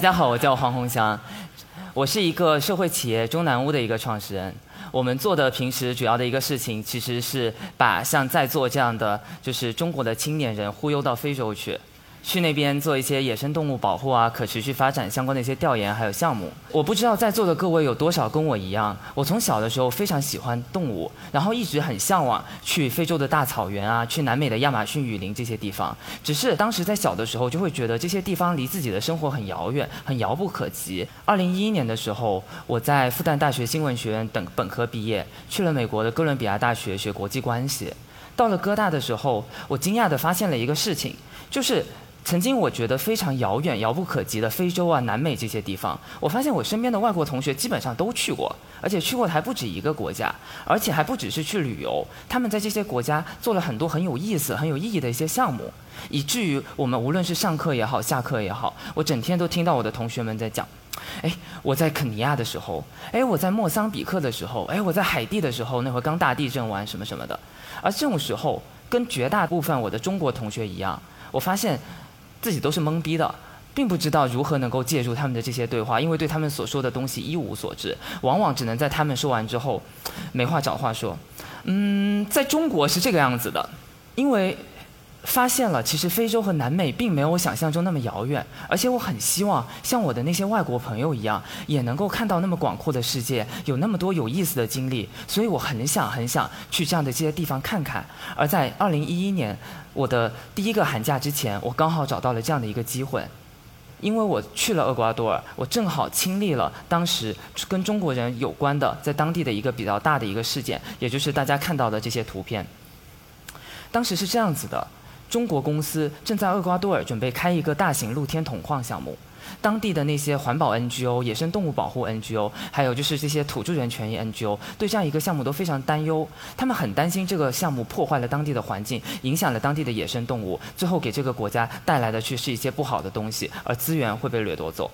大家好，我叫黄红翔，我是一个社会企业中南屋的一个创始人。我们做的平时主要的一个事情，其实是把像在座这样的就是中国的青年人忽悠到非洲去。去那边做一些野生动物保护啊、可持续发展相关的一些调研还有项目。我不知道在座的各位有多少跟我一样，我从小的时候非常喜欢动物，然后一直很向往去非洲的大草原啊、去南美的亚马逊雨林这些地方。只是当时在小的时候就会觉得这些地方离自己的生活很遥远、很遥不可及。二零一一年的时候，我在复旦大学新闻学院等本科毕业，去了美国的哥伦比亚大学学国际关系。到了哥大的时候，我惊讶地发现了一个事情，就是。曾经我觉得非常遥远、遥不可及的非洲啊、南美这些地方，我发现我身边的外国同学基本上都去过，而且去过的还不止一个国家，而且还不只是去旅游，他们在这些国家做了很多很有意思、很有意义的一些项目，以至于我们无论是上课也好、下课也好，我整天都听到我的同学们在讲：哎，我在肯尼亚的时候，哎，我在莫桑比克的时候，哎，我在海地的时候，那会刚大地震完什么什么的。而这种时候，跟绝大部分我的中国同学一样，我发现。自己都是懵逼的，并不知道如何能够介入他们的这些对话，因为对他们所说的东西一无所知，往往只能在他们说完之后，没话找话说。嗯，在中国是这个样子的，因为。发现了，其实非洲和南美并没有我想象中那么遥远，而且我很希望像我的那些外国朋友一样，也能够看到那么广阔的世界，有那么多有意思的经历，所以我很想很想去这样的这些地方看看。而在2011年，我的第一个寒假之前，我刚好找到了这样的一个机会，因为我去了厄瓜多尔，我正好亲历了当时跟中国人有关的在当地的一个比较大的一个事件，也就是大家看到的这些图片。当时是这样子的。中国公司正在厄瓜多尔准备开一个大型露天铜矿项目，当地的那些环保 NGO、野生动物保护 NGO，还有就是这些土著人权益 NGO，对这样一个项目都非常担忧。他们很担心这个项目破坏了当地的环境，影响了当地的野生动物，最后给这个国家带来的却是一些不好的东西，而资源会被掠夺走。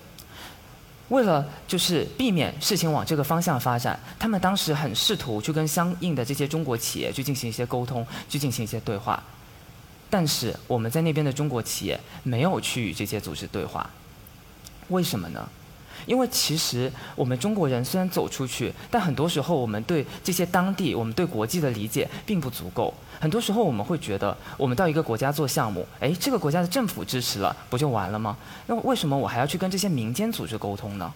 为了就是避免事情往这个方向发展，他们当时很试图去跟相应的这些中国企业去进行一些沟通，去进行一些对话。但是我们在那边的中国企业没有去与这些组织对话，为什么呢？因为其实我们中国人虽然走出去，但很多时候我们对这些当地、我们对国际的理解并不足够。很多时候我们会觉得，我们到一个国家做项目，哎，这个国家的政府支持了，不就完了吗？那为什么我还要去跟这些民间组织沟通呢？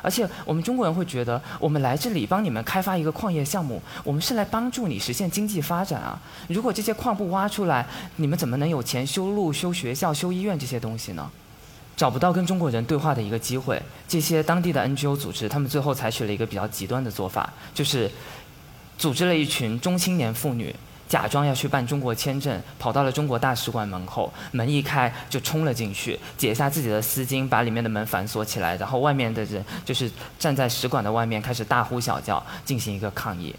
而且我们中国人会觉得，我们来这里帮你们开发一个矿业项目，我们是来帮助你实现经济发展啊！如果这些矿不挖出来，你们怎么能有钱修路、修学校、修医院这些东西呢？找不到跟中国人对话的一个机会，这些当地的 NGO 组织，他们最后采取了一个比较极端的做法，就是组织了一群中青年妇女。假装要去办中国签证，跑到了中国大使馆门口，门一开就冲了进去，解下自己的丝巾，把里面的门反锁起来，然后外面的人就是站在使馆的外面，开始大呼小叫，进行一个抗议。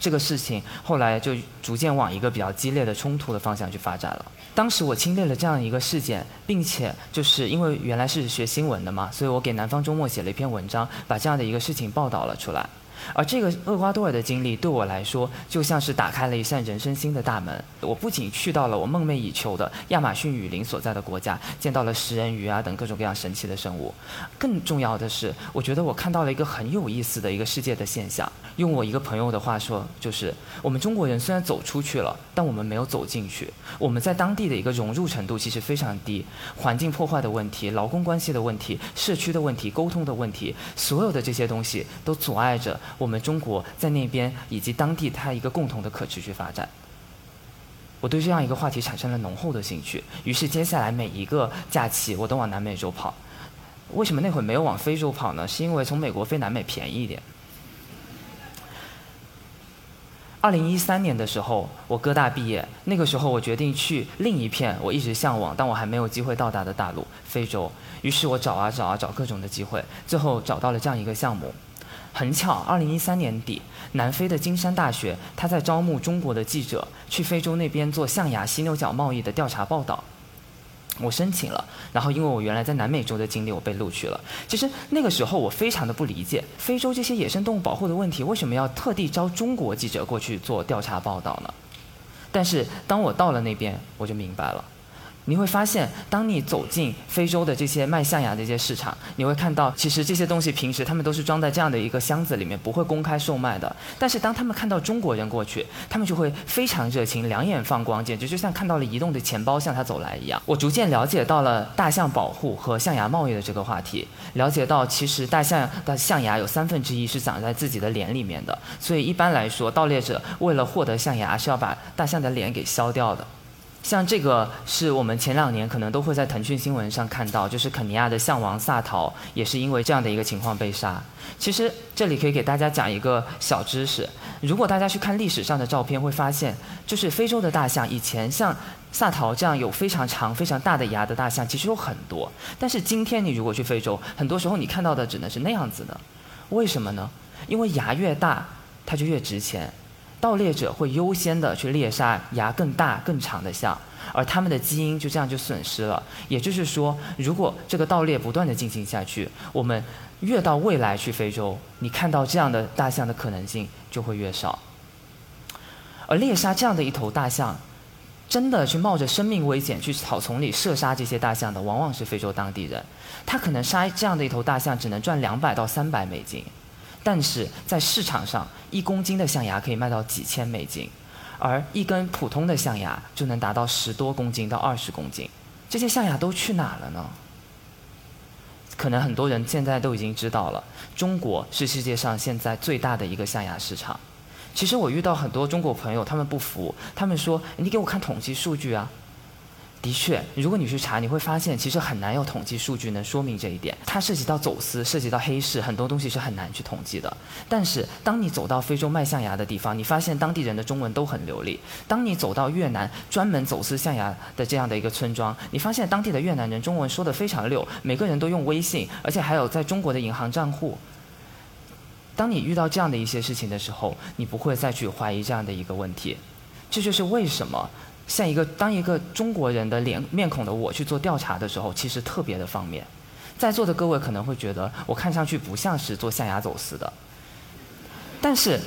这个事情后来就逐渐往一个比较激烈的冲突的方向去发展了。当时我经历了这样一个事件，并且就是因为原来是学新闻的嘛，所以我给南方周末写了一篇文章，把这样的一个事情报道了出来。而这个厄瓜多尔的经历对我来说，就像是打开了一扇人生新的大门。我不仅去到了我梦寐以求的亚马逊雨林所在的国家，见到了食人鱼啊等各种各样神奇的生物，更重要的是，我觉得我看到了一个很有意思的一个世界的现象。用我一个朋友的话说，就是我们中国人虽然走出去了，但我们没有走进去。我们在当地的一个融入程度其实非常低，环境破坏的问题、劳工关系的问题、社区的问题、沟通的问题，所有的这些东西都阻碍着。我们中国在那边以及当地，它一个共同的可持续发展。我对这样一个话题产生了浓厚的兴趣，于是接下来每一个假期我都往南美洲跑。为什么那会没有往非洲跑呢？是因为从美国飞南美便宜一点。二零一三年的时候，我哥大毕业，那个时候我决定去另一片我一直向往但我还没有机会到达的大陆——非洲。于是我找啊找啊找各种的机会，最后找到了这样一个项目。很巧，二零一三年底，南非的金山大学他在招募中国的记者去非洲那边做象牙犀牛角贸易的调查报道。我申请了，然后因为我原来在南美洲的经历，我被录取了。其实那个时候我非常的不理解，非洲这些野生动物保护的问题，为什么要特地招中国记者过去做调查报道呢？但是当我到了那边，我就明白了。你会发现，当你走进非洲的这些卖象牙的这些市场，你会看到，其实这些东西平时他们都是装在这样的一个箱子里面，不会公开售卖的。但是当他们看到中国人过去，他们就会非常热情，两眼放光，简直就像看到了移动的钱包向他走来一样。我逐渐了解到了大象保护和象牙贸易的这个话题，了解到其实大象的象牙有三分之一是长在自己的脸里面的，所以一般来说，盗猎者为了获得象牙是要把大象的脸给削掉的。像这个是我们前两年可能都会在腾讯新闻上看到，就是肯尼亚的象王萨陶也是因为这样的一个情况被杀。其实这里可以给大家讲一个小知识，如果大家去看历史上的照片，会发现就是非洲的大象以前像萨陶这样有非常长、非常大的牙的大象其实有很多，但是今天你如果去非洲，很多时候你看到的只能是那样子的，为什么呢？因为牙越大，它就越值钱。盗猎者会优先的去猎杀牙更大、更长的象，而他们的基因就这样就损失了。也就是说，如果这个盗猎不断的进行下去，我们越到未来去非洲，你看到这样的大象的可能性就会越少。而猎杀这样的一头大象，真的去冒着生命危险去草丛里射杀这些大象的，往往是非洲当地人。他可能杀这样的一头大象，只能赚两百到三百美金。但是在市场上，一公斤的象牙可以卖到几千美金，而一根普通的象牙就能达到十多公斤到二十公斤。这些象牙都去哪了呢？可能很多人现在都已经知道了，中国是世界上现在最大的一个象牙市场。其实我遇到很多中国朋友，他们不服，他们说：“你给我看统计数据啊。”的确，如果你去查，你会发现其实很难有统计数据能说明这一点。它涉及到走私，涉及到黑市，很多东西是很难去统计的。但是，当你走到非洲卖象牙的地方，你发现当地人的中文都很流利。当你走到越南专门走私象牙的这样的一个村庄，你发现当地的越南人中文说的非常溜，每个人都用微信，而且还有在中国的银行账户。当你遇到这样的一些事情的时候，你不会再去怀疑这样的一个问题。这就是为什么。像一个当一个中国人的脸面孔的我去做调查的时候，其实特别的方便。在座的各位可能会觉得我看上去不像是做象牙走私的，但是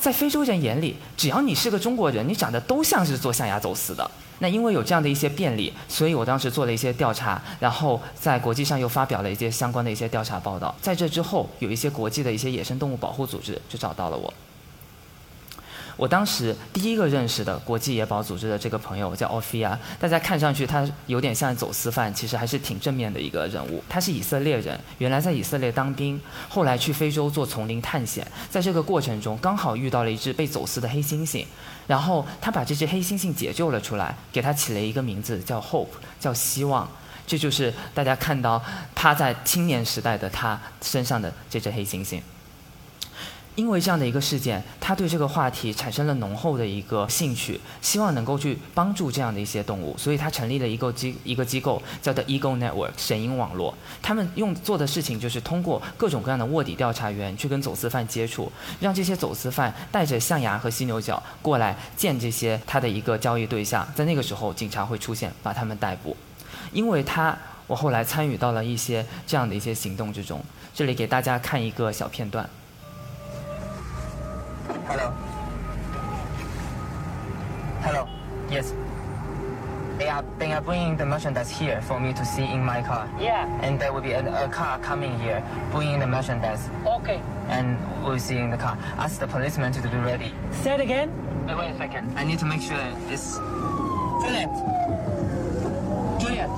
在非洲人眼里，只要你是个中国人，你长得都像是做象牙走私的。那因为有这样的一些便利，所以我当时做了一些调查，然后在国际上又发表了一些相关的一些调查报道。在这之后，有一些国际的一些野生动物保护组织就找到了我。我当时第一个认识的国际野保组织的这个朋友叫奥菲亚，大家看上去他有点像走私犯，其实还是挺正面的一个人物。他是以色列人，原来在以色列当兵，后来去非洲做丛林探险，在这个过程中刚好遇到了一只被走私的黑猩猩，然后他把这只黑猩猩解救了出来，给他起了一个名字叫 Hope，叫希望。这就是大家看到趴在青年时代的他身上的这只黑猩猩。因为这样的一个事件，他对这个话题产生了浓厚的一个兴趣，希望能够去帮助这样的一些动物，所以他成立了一个机一个机构，叫做 Eagle Network 神鹰网络。他们用做的事情就是通过各种各样的卧底调查员去跟走私犯接触，让这些走私犯带着象牙和犀牛角过来见这些他的一个交易对象，在那个时候警察会出现把他们逮捕。因为他，我后来参与到了一些这样的一些行动之中。这里给大家看一个小片段。Hello. Hello. Yes. They are they are bringing the merchandise here for me to see in my car. Yeah. And there will be a, a car coming here bringing the merchandise. Okay. And we'll see in the car. Ask the policeman to be ready. Say it again. Wait, wait a second. I need to make sure it's Juliet. Juliet.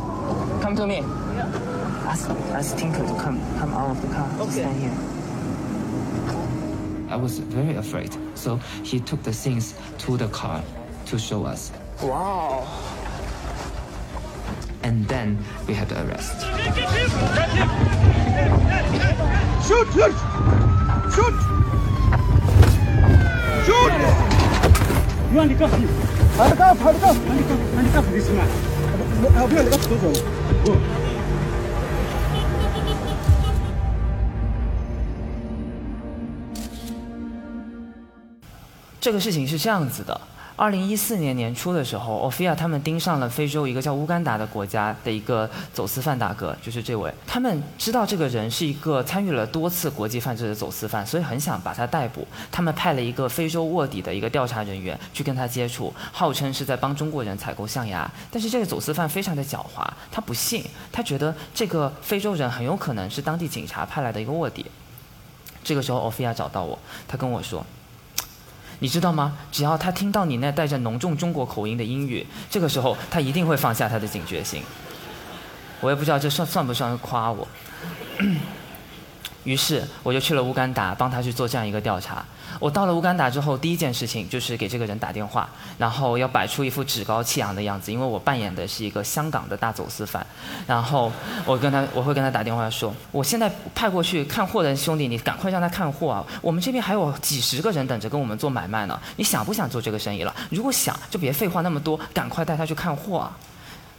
come to me. Yeah. Ask ask Tinker to come come out of the car. to Okay. Stand here. I was very afraid, so he took the things to the car to show us. Wow. And then we had to arrest. Shoot! Shoot! Shoot! Shoot! You handcuff him. Handcuff! Handcuff! Handcuff, handcuff this man. Help me handcuff 这个事情是这样子的，二零一四年年初的时候，奥菲亚他们盯上了非洲一个叫乌干达的国家的一个走私犯大哥，就是这位。他们知道这个人是一个参与了多次国际犯罪的走私犯，所以很想把他逮捕。他们派了一个非洲卧底的一个调查人员去跟他接触，号称是在帮中国人采购象牙。但是这个走私犯非常的狡猾，他不信，他觉得这个非洲人很有可能是当地警察派来的一个卧底。这个时候，奥菲亚找到我，他跟我说。你知道吗？只要他听到你那带着浓重中国口音的英语，这个时候他一定会放下他的警觉心。我也不知道这算算不算夸我。于是我就去了乌干达，帮他去做这样一个调查。我到了乌干达之后，第一件事情就是给这个人打电话，然后要摆出一副趾高气扬的样子，因为我扮演的是一个香港的大走私犯。然后我跟他，我会跟他打电话说：“我现在派过去看货的兄弟，你赶快让他看货啊！我们这边还有几十个人等着跟我们做买卖呢。你想不想做这个生意了？如果想，就别废话那么多，赶快带他去看货啊！”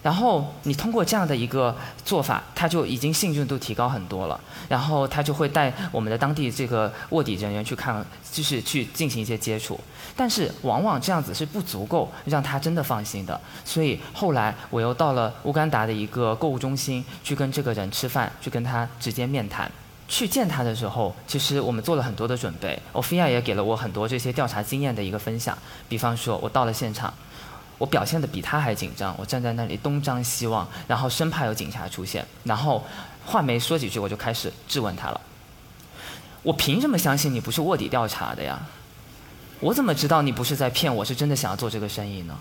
然后你通过这样的一个做法，他就已经信任度提高很多了。然后他就会带我们的当地这个卧底人员去看，就是去进行一些接触。但是往往这样子是不足够让他真的放心的。所以后来我又到了乌干达的一个购物中心去跟这个人吃饭，去跟他直接面谈。去见他的时候，其实我们做了很多的准备。欧菲亚也给了我很多这些调查经验的一个分享。比方说，我到了现场。我表现的比他还紧张，我站在那里东张西望，然后生怕有警察出现。然后话没说几句，我就开始质问他了。我凭什么相信你不是卧底调查的呀？我怎么知道你不是在骗我，是真的想要做这个生意呢？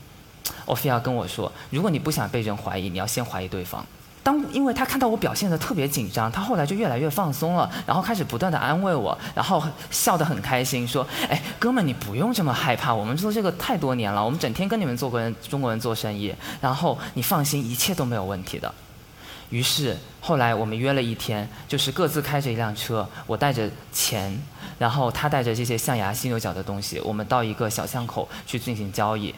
欧菲亚跟我说，如果你不想被人怀疑，你要先怀疑对方。当因为他看到我表现的特别紧张，他后来就越来越放松了，然后开始不断的安慰我，然后笑得很开心，说：“哎，哥们，你不用这么害怕，我们做这个太多年了，我们整天跟你们做国人中国人做生意，然后你放心，一切都没有问题的。”于是后来我们约了一天，就是各自开着一辆车，我带着钱，然后他带着这些象牙、犀牛角的东西，我们到一个小巷口去进行交易。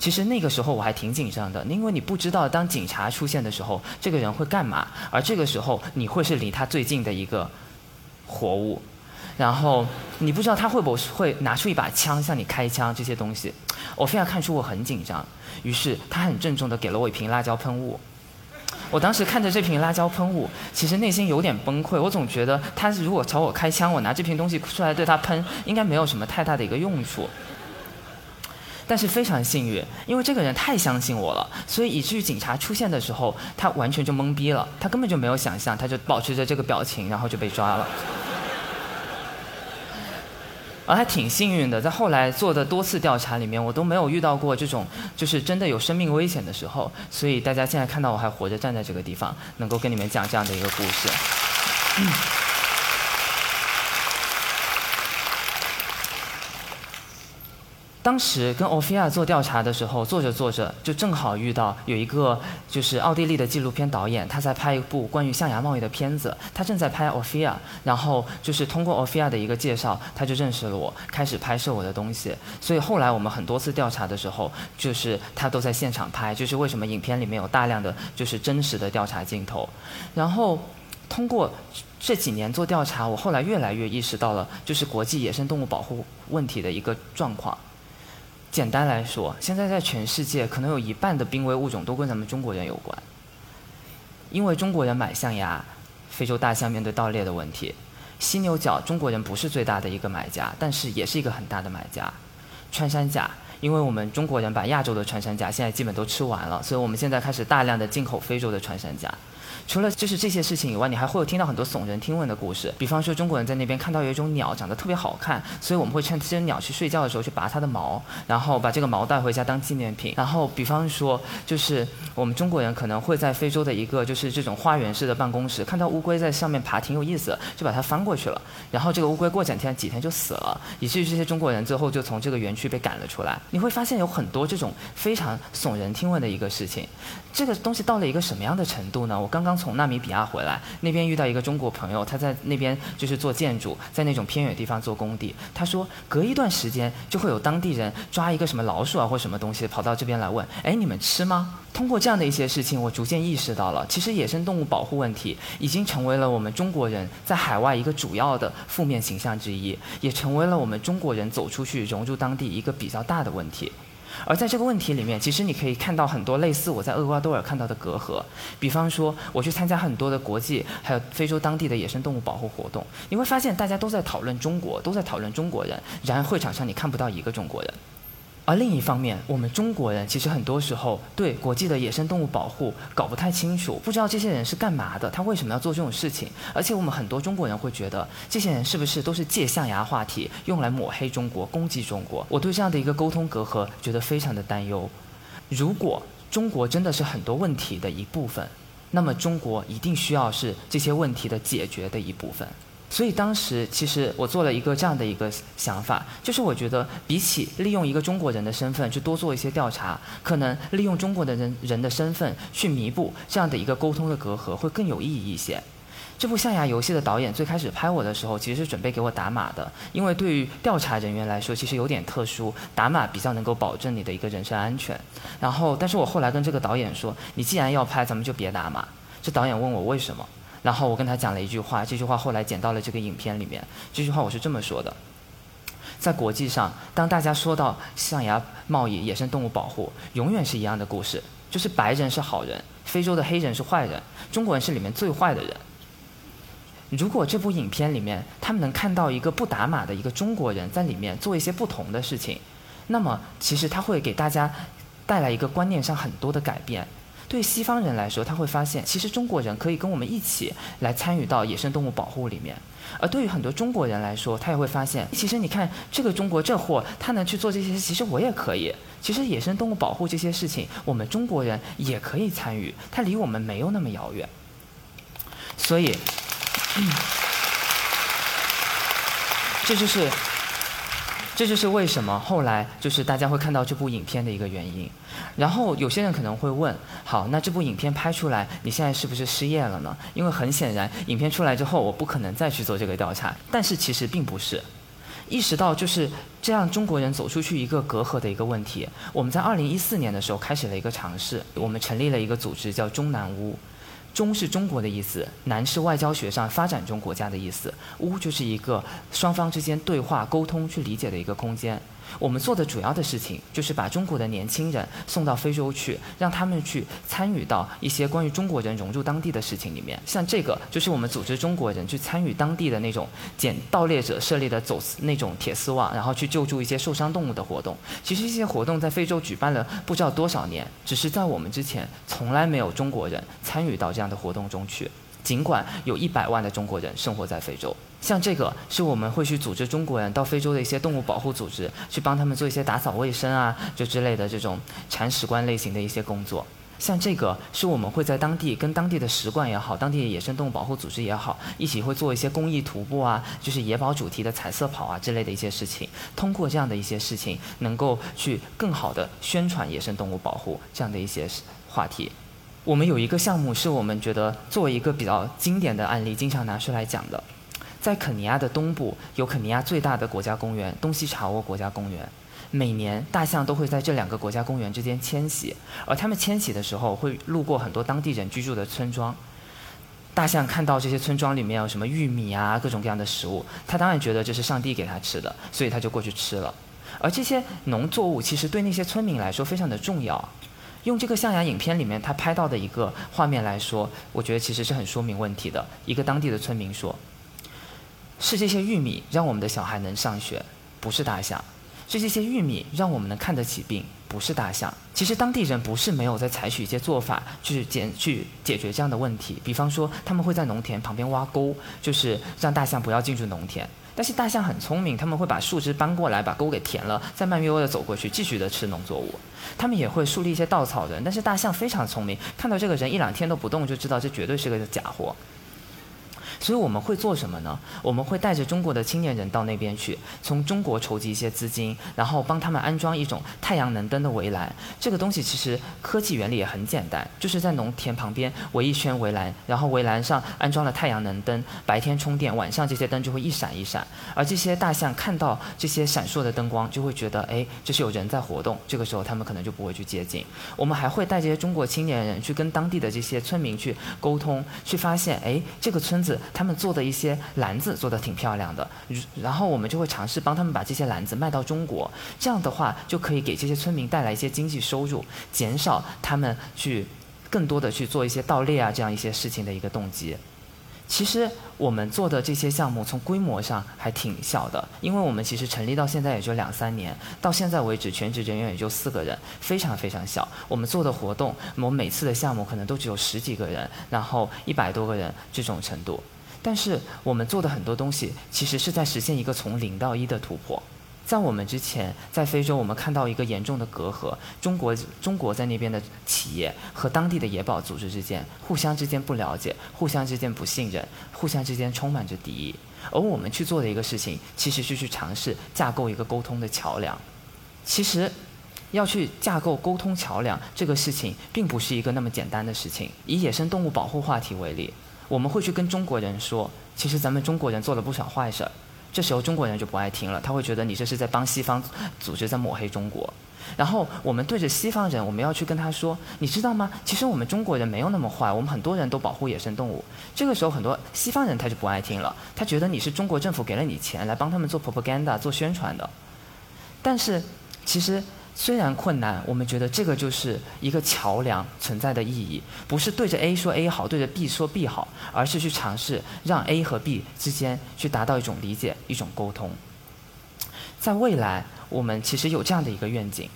其实那个时候我还挺紧张的，因为你不知道当警察出现的时候，这个人会干嘛，而这个时候你会是离他最近的一个活物，然后你不知道他会不会拿出一把枪向你开枪这些东西，我非要看出我很紧张，于是他很郑重的给了我一瓶辣椒喷雾，我当时看着这瓶辣椒喷雾，其实内心有点崩溃，我总觉得他如果朝我开枪，我拿这瓶东西出来对他喷，应该没有什么太大的一个用处。但是非常幸运，因为这个人太相信我了，所以以至于警察出现的时候，他完全就懵逼了，他根本就没有想象，他就保持着这个表情，然后就被抓了。而还挺幸运的，在后来做的多次调查里面，我都没有遇到过这种就是真的有生命危险的时候，所以大家现在看到我还活着站在这个地方，能够跟你们讲这样的一个故事。嗯当时跟欧菲亚做调查的时候，做着做着就正好遇到有一个就是奥地利的纪录片导演，他在拍一部关于象牙贸易的片子，他正在拍欧菲亚，然后就是通过欧菲亚的一个介绍，他就认识了我，开始拍摄我的东西。所以后来我们很多次调查的时候，就是他都在现场拍，就是为什么影片里面有大量的就是真实的调查镜头。然后通过这几年做调查，我后来越来越意识到了就是国际野生动物保护问题的一个状况。简单来说，现在在全世界可能有一半的濒危物种都跟咱们中国人有关。因为中国人买象牙，非洲大象面对盗猎的问题；犀牛角，中国人不是最大的一个买家，但是也是一个很大的买家。穿山甲，因为我们中国人把亚洲的穿山甲现在基本都吃完了，所以我们现在开始大量的进口非洲的穿山甲。除了就是这些事情以外，你还会有听到很多耸人听闻的故事。比方说，中国人在那边看到有一种鸟长得特别好看，所以我们会趁这只鸟去睡觉的时候去拔它的毛，然后把这个毛带回家当纪念品。然后，比方说，就是我们中国人可能会在非洲的一个就是这种花园式的办公室看到乌龟在上面爬，挺有意思，就把它翻过去了。然后这个乌龟过几天几天就死了，以至于这些中国人最后就从这个园区被赶了出来。你会发现有很多这种非常耸人听闻的一个事情。这个东西到了一个什么样的程度呢？我刚刚从纳米比亚回来，那边遇到一个中国朋友，他在那边就是做建筑，在那种偏远地方做工地。他说，隔一段时间就会有当地人抓一个什么老鼠啊或什么东西，跑到这边来问：“哎，你们吃吗？”通过这样的一些事情，我逐渐意识到了，其实野生动物保护问题已经成为了我们中国人在海外一个主要的负面形象之一，也成为了我们中国人走出去融入当地一个比较大的问题。而在这个问题里面，其实你可以看到很多类似我在厄瓜多尔看到的隔阂。比方说，我去参加很多的国际还有非洲当地的野生动物保护活动，你会发现大家都在讨论中国，都在讨论中国人，然而会场上你看不到一个中国人。而另一方面，我们中国人其实很多时候对国际的野生动物保护搞不太清楚，不知道这些人是干嘛的，他为什么要做这种事情。而且我们很多中国人会觉得，这些人是不是都是借象牙话题用来抹黑中国、攻击中国？我对这样的一个沟通隔阂觉得非常的担忧。如果中国真的是很多问题的一部分，那么中国一定需要是这些问题的解决的一部分。所以当时其实我做了一个这样的一个想法，就是我觉得比起利用一个中国人的身份去多做一些调查，可能利用中国的人人的身份去弥补这样的一个沟通的隔阂会更有意义一些。这部象牙游戏的导演最开始拍我的时候，其实是准备给我打码的，因为对于调查人员来说，其实有点特殊，打码比较能够保证你的一个人身安全。然后，但是我后来跟这个导演说，你既然要拍，咱们就别打码。这导演问我为什么？然后我跟他讲了一句话，这句话后来剪到了这个影片里面。这句话我是这么说的：在国际上，当大家说到象牙贸易、野生动物保护，永远是一样的故事，就是白人是好人，非洲的黑人是坏人，中国人是里面最坏的人。如果这部影片里面他们能看到一个不打码的一个中国人在里面做一些不同的事情，那么其实他会给大家带来一个观念上很多的改变。对西方人来说，他会发现，其实中国人可以跟我们一起来参与到野生动物保护里面；而对于很多中国人来说，他也会发现，其实你看这个中国这货，他能去做这些，其实我也可以。其实野生动物保护这些事情，我们中国人也可以参与，它离我们没有那么遥远。所以，嗯这就是。这就是为什么后来就是大家会看到这部影片的一个原因。然后有些人可能会问：好，那这部影片拍出来，你现在是不是失业了呢？因为很显然，影片出来之后，我不可能再去做这个调查。但是其实并不是，意识到就是这样中国人走出去一个隔阂的一个问题。我们在二零一四年的时候开始了一个尝试，我们成立了一个组织叫中南屋。中是中国的意思，南是外交学上发展中国家的意思，乌就是一个双方之间对话沟通去理解的一个空间。我们做的主要的事情就是把中国的年轻人送到非洲去，让他们去参与到一些关于中国人融入当地的事情里面。像这个就是我们组织中国人去参与当地的那种捡盗猎者设立的走私那种铁丝网，然后去救助一些受伤动物的活动。其实这些活动在非洲举办了不知道多少年，只是在我们之前从来没有中国人参与到这样的活动中去。尽管有一百万的中国人生活在非洲。像这个是我们会去组织中国人到非洲的一些动物保护组织，去帮他们做一些打扫卫生啊，就之类的这种铲屎官类型的一些工作。像这个是我们会在当地跟当地的使馆也好，当地的野生动物保护组织也好，一起会做一些公益徒步啊，就是野保主题的彩色跑啊之类的一些事情。通过这样的一些事情，能够去更好的宣传野生动物保护这样的一些话题。我们有一个项目是我们觉得作为一个比较经典的案例，经常拿出来讲的。在肯尼亚的东部有肯尼亚最大的国家公园——东西查沃国家公园。每年大象都会在这两个国家公园之间迁徙，而它们迁徙的时候会路过很多当地人居住的村庄。大象看到这些村庄里面有什么玉米啊，各种各样的食物，它当然觉得这是上帝给它吃的，所以它就过去吃了。而这些农作物其实对那些村民来说非常的重要。用这个象牙影片里面他拍到的一个画面来说，我觉得其实是很说明问题的。一个当地的村民说。是这些玉米让我们的小孩能上学，不是大象；是这些玉米让我们能看得起病，不是大象。其实当地人不是没有在采取一些做法去解去解决这样的问题，比方说他们会在农田旁边挖沟，就是让大象不要进入农田。但是大象很聪明，他们会把树枝搬过来，把沟给填了，再慢悠悠地走过去，继续的吃农作物。他们也会树立一些稻草人，但是大象非常聪明，看到这个人一两天都不动，就知道这绝对是个假货。所以我们会做什么呢？我们会带着中国的青年人到那边去，从中国筹集一些资金，然后帮他们安装一种太阳能灯的围栏。这个东西其实科技原理也很简单，就是在农田旁边围一圈围栏，然后围栏上安装了太阳能灯，白天充电，晚上这些灯就会一闪一闪。而这些大象看到这些闪烁的灯光，就会觉得哎，这是有人在活动。这个时候他们可能就不会去接近。我们还会带这些中国青年人去跟当地的这些村民去沟通，去发现哎，这个村子。他们做的一些篮子做的挺漂亮的，然后我们就会尝试帮他们把这些篮子卖到中国，这样的话就可以给这些村民带来一些经济收入，减少他们去更多的去做一些盗猎啊这样一些事情的一个动机。其实我们做的这些项目从规模上还挺小的，因为我们其实成立到现在也就两三年，到现在为止全职人员也就四个人，非常非常小。我们做的活动，我们每次的项目可能都只有十几个人，然后一百多个人这种程度。但是我们做的很多东西，其实是在实现一个从零到一的突破。在我们之前，在非洲，我们看到一个严重的隔阂：中国中国在那边的企业和当地的野保组织之间，互相之间不了解，互相之间不信任，互相之间充满着敌意。而我们去做的一个事情，其实是去尝试架构一个沟通的桥梁。其实，要去架构沟通桥梁这个事情，并不是一个那么简单的事情。以野生动物保护话题为例，我们会去跟中国人说，其实咱们中国人做了不少坏事儿。这时候中国人就不爱听了，他会觉得你这是在帮西方组织在抹黑中国。然后我们对着西方人，我们要去跟他说，你知道吗？其实我们中国人没有那么坏，我们很多人都保护野生动物。这个时候很多西方人他就不爱听了，他觉得你是中国政府给了你钱来帮他们做 propaganda 做宣传的。但是其实。虽然困难，我们觉得这个就是一个桥梁存在的意义，不是对着 A 说 A 好，对着 B 说 B 好，而是去尝试让 A 和 B 之间去达到一种理解、一种沟通。在未来，我们其实有这样的一个愿景，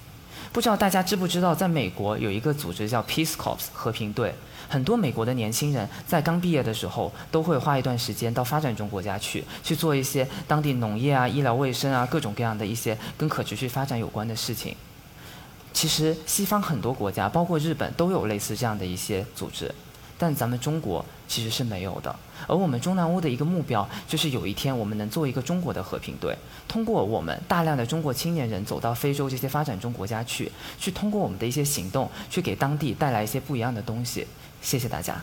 不知道大家知不知道，在美国有一个组织叫 Peace Corps 和平队。很多美国的年轻人在刚毕业的时候，都会花一段时间到发展中国家去，去做一些当地农业啊、医疗卫生啊各种各样的一些跟可持续发展有关的事情。其实西方很多国家，包括日本，都有类似这样的一些组织，但咱们中国其实是没有的。而我们中南屋的一个目标，就是有一天我们能做一个中国的和平队，通过我们大量的中国青年人走到非洲这些发展中国家去，去通过我们的一些行动，去给当地带来一些不一样的东西。谢谢大家。